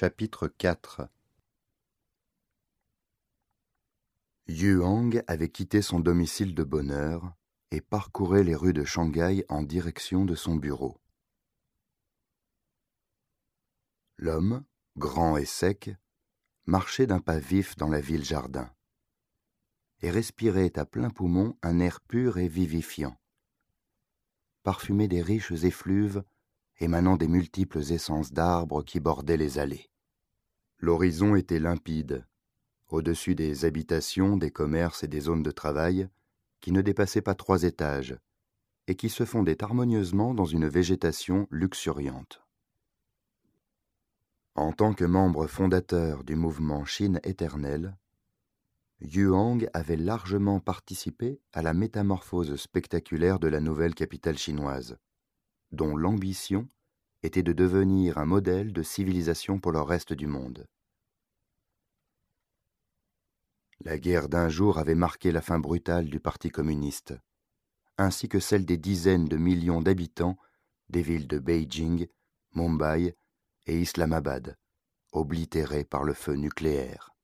Chapitre 4 Yuang avait quitté son domicile de bonne heure et parcourait les rues de Shanghai en direction de son bureau. L'homme, grand et sec, marchait d'un pas vif dans la ville-jardin et respirait à plein poumon un air pur et vivifiant, parfumé des riches effluves émanant des multiples essences d'arbres qui bordaient les allées. L'horizon était limpide, au-dessus des habitations, des commerces et des zones de travail, qui ne dépassaient pas trois étages, et qui se fondaient harmonieusement dans une végétation luxuriante. En tant que membre fondateur du mouvement Chine éternelle, Yuang avait largement participé à la métamorphose spectaculaire de la nouvelle capitale chinoise, dont l'ambition était de devenir un modèle de civilisation pour le reste du monde. La guerre d'un jour avait marqué la fin brutale du Parti communiste, ainsi que celle des dizaines de millions d'habitants des villes de Beijing, Mumbai et Islamabad, oblitérés par le feu nucléaire.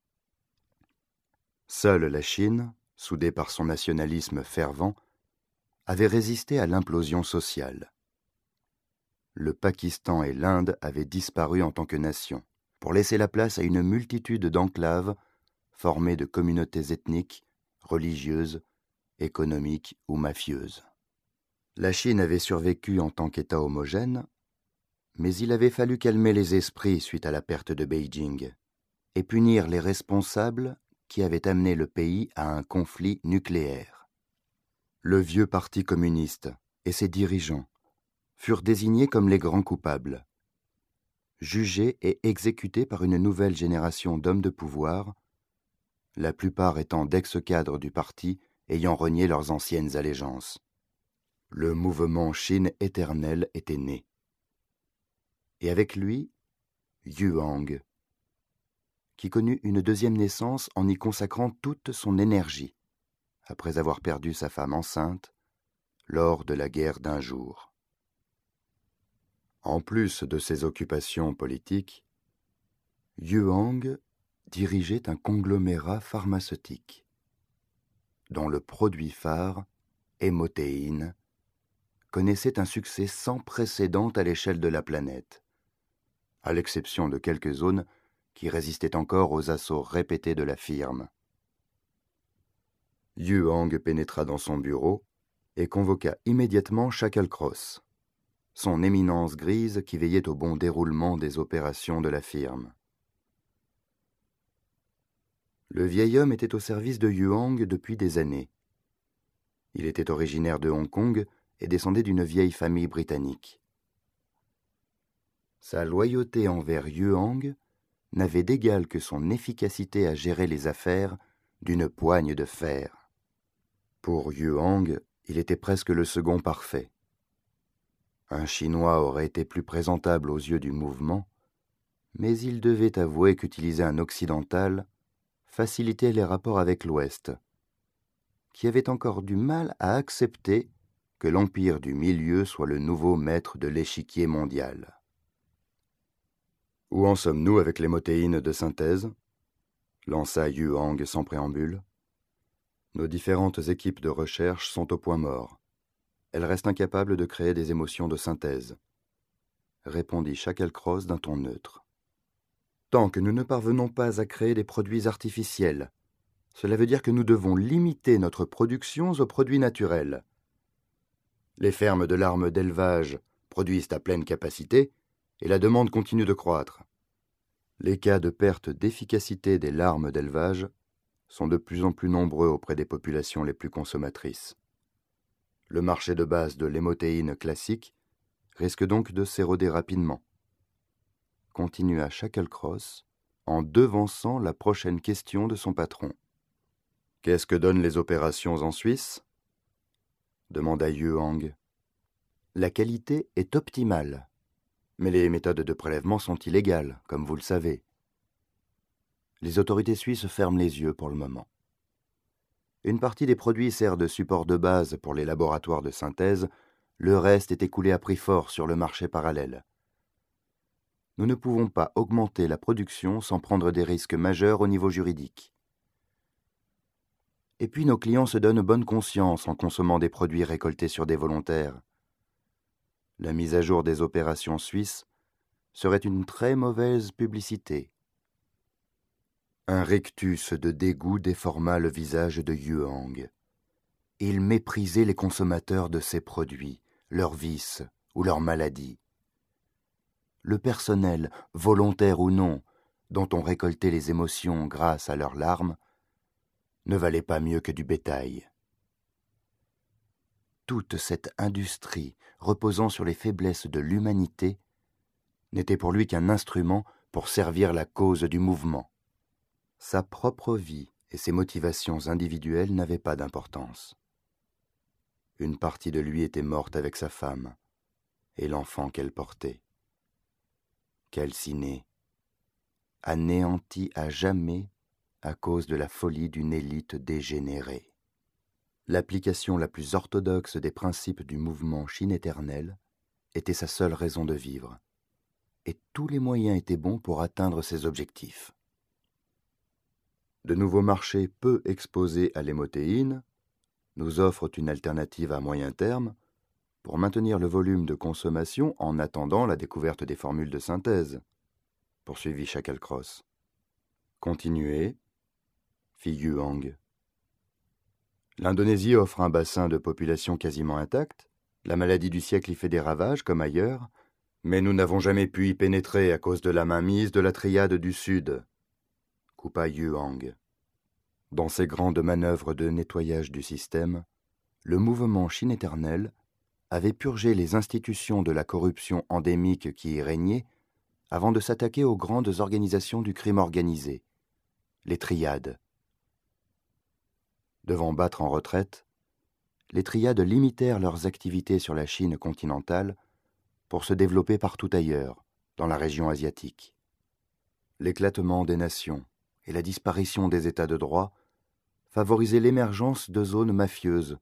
Seule la Chine, soudée par son nationalisme fervent, avait résisté à l'implosion sociale le Pakistan et l'Inde avaient disparu en tant que nation, pour laisser la place à une multitude d'enclaves formées de communautés ethniques, religieuses, économiques ou mafieuses. La Chine avait survécu en tant qu'État homogène, mais il avait fallu calmer les esprits suite à la perte de Beijing et punir les responsables qui avaient amené le pays à un conflit nucléaire. Le vieux parti communiste et ses dirigeants furent désignés comme les grands coupables. Jugés et exécutés par une nouvelle génération d'hommes de pouvoir, la plupart étant d'ex-cadres du parti ayant renié leurs anciennes allégeances. Le mouvement Chine éternelle était né. Et avec lui, Yuang, qui connut une deuxième naissance en y consacrant toute son énergie, après avoir perdu sa femme enceinte lors de la guerre d'un jour. En plus de ses occupations politiques, Yuang dirigeait un conglomérat pharmaceutique, dont le produit phare, hémotéine, connaissait un succès sans précédent à l'échelle de la planète, à l'exception de quelques zones qui résistaient encore aux assauts répétés de la firme. Yuang pénétra dans son bureau et convoqua immédiatement Shacklecross son éminence grise qui veillait au bon déroulement des opérations de la firme. Le vieil homme était au service de Yuang depuis des années. Il était originaire de Hong Kong et descendait d'une vieille famille britannique. Sa loyauté envers Yuang n'avait d'égal que son efficacité à gérer les affaires d'une poigne de fer. Pour Yuang, il était presque le second parfait. Un Chinois aurait été plus présentable aux yeux du mouvement, mais il devait avouer qu'utiliser un occidental facilitait les rapports avec l'Ouest, qui avait encore du mal à accepter que l'Empire du Milieu soit le nouveau maître de l'échiquier mondial. Où en sommes-nous avec les motéines de synthèse? lança Yuang sans préambule. Nos différentes équipes de recherche sont au point mort elle reste incapable de créer des émotions de synthèse, répondit Shacklecross d'un ton neutre. Tant que nous ne parvenons pas à créer des produits artificiels, cela veut dire que nous devons limiter notre production aux produits naturels. Les fermes de larmes d'élevage produisent à pleine capacité et la demande continue de croître. Les cas de perte d'efficacité des larmes d'élevage sont de plus en plus nombreux auprès des populations les plus consommatrices. Le marché de base de l'hémotéine classique risque donc de s'éroder rapidement. Continua Shacklecross en devançant la prochaine question de son patron. Qu'est-ce que donnent les opérations en Suisse? demanda Yuang. La qualité est optimale, mais les méthodes de prélèvement sont illégales, comme vous le savez. Les autorités suisses ferment les yeux pour le moment. Une partie des produits sert de support de base pour les laboratoires de synthèse, le reste est écoulé à prix fort sur le marché parallèle. nous ne pouvons pas augmenter la production sans prendre des risques majeurs au niveau juridique. Et puis nos clients se donnent bonne conscience en consommant des produits récoltés sur des volontaires. La mise à jour des opérations suisses serait une très mauvaise publicité. Un rictus de dégoût déforma le visage de Yuang. Il méprisait les consommateurs de ces produits, leurs vices ou leurs maladies. Le personnel, volontaire ou non, dont on récoltait les émotions grâce à leurs larmes, ne valait pas mieux que du bétail. Toute cette industrie reposant sur les faiblesses de l'humanité n'était pour lui qu'un instrument pour servir la cause du mouvement. Sa propre vie et ses motivations individuelles n'avaient pas d'importance. Une partie de lui était morte avec sa femme et l'enfant qu'elle portait. Calciné, anéanti à jamais à cause de la folie d'une élite dégénérée. L'application la plus orthodoxe des principes du mouvement Chine éternelle était sa seule raison de vivre, et tous les moyens étaient bons pour atteindre ses objectifs. De nouveaux marchés peu exposés à l'hémotéine nous offrent une alternative à moyen terme pour maintenir le volume de consommation en attendant la découverte des formules de synthèse, poursuivit Shacklecross. Continuez, fit. L'Indonésie offre un bassin de population quasiment intact, la maladie du siècle y fait des ravages comme ailleurs, mais nous n'avons jamais pu y pénétrer à cause de la mainmise de la triade du Sud, Dans ces grandes manœuvres de nettoyage du système, le mouvement Chine éternelle avait purgé les institutions de la corruption endémique qui y régnait avant de s'attaquer aux grandes organisations du crime organisé, les triades, devant battre en retraite, les triades limitèrent leurs activités sur la Chine continentale pour se développer partout ailleurs, dans la région asiatique. L'éclatement des nations et la disparition des États de droit favorisaient l'émergence de zones mafieuses,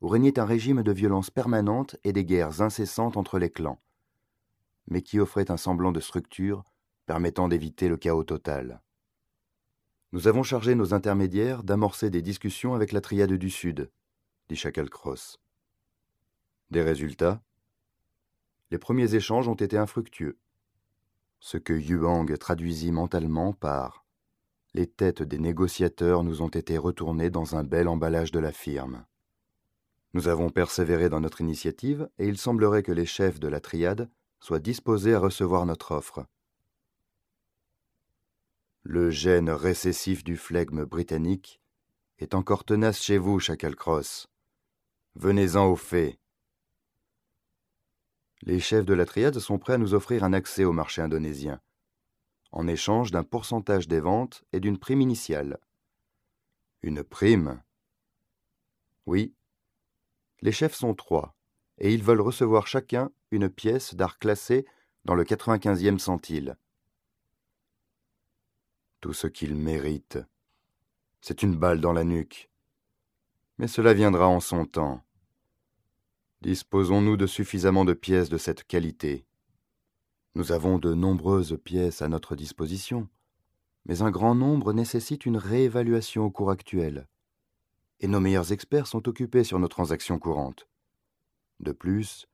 où régnait un régime de violence permanente et des guerres incessantes entre les clans, mais qui offrait un semblant de structure permettant d'éviter le chaos total. Nous avons chargé nos intermédiaires d'amorcer des discussions avec la triade du Sud, dit Shacklecross. Des résultats? Les premiers échanges ont été infructueux. Ce que Yuang traduisit mentalement par Les têtes des négociateurs nous ont été retournées dans un bel emballage de la firme. Nous avons persévéré dans notre initiative et il semblerait que les chefs de la triade soient disposés à recevoir notre offre. Le gène récessif du flegme britannique est encore tenace chez vous, Shacklecross. Venez-en au fait. Les chefs de la triade sont prêts à nous offrir un accès au marché indonésien, en échange d'un pourcentage des ventes et d'une prime initiale. Une prime? Oui. Les chefs sont trois, et ils veulent recevoir chacun une pièce d'art classé dans le 95e centile tout ce qu'il mérite. C'est une balle dans la nuque. Mais cela viendra en son temps. Disposons-nous de suffisamment de pièces de cette qualité Nous avons de nombreuses pièces à notre disposition, mais un grand nombre nécessite une réévaluation au cours actuel, et nos meilleurs experts sont occupés sur nos transactions courantes. De plus,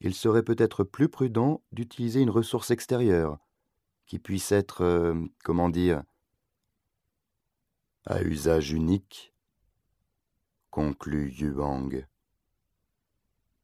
il serait peut-être plus prudent d'utiliser une ressource extérieure, qui puisse être, euh, comment dire, à usage unique, conclut Yuang.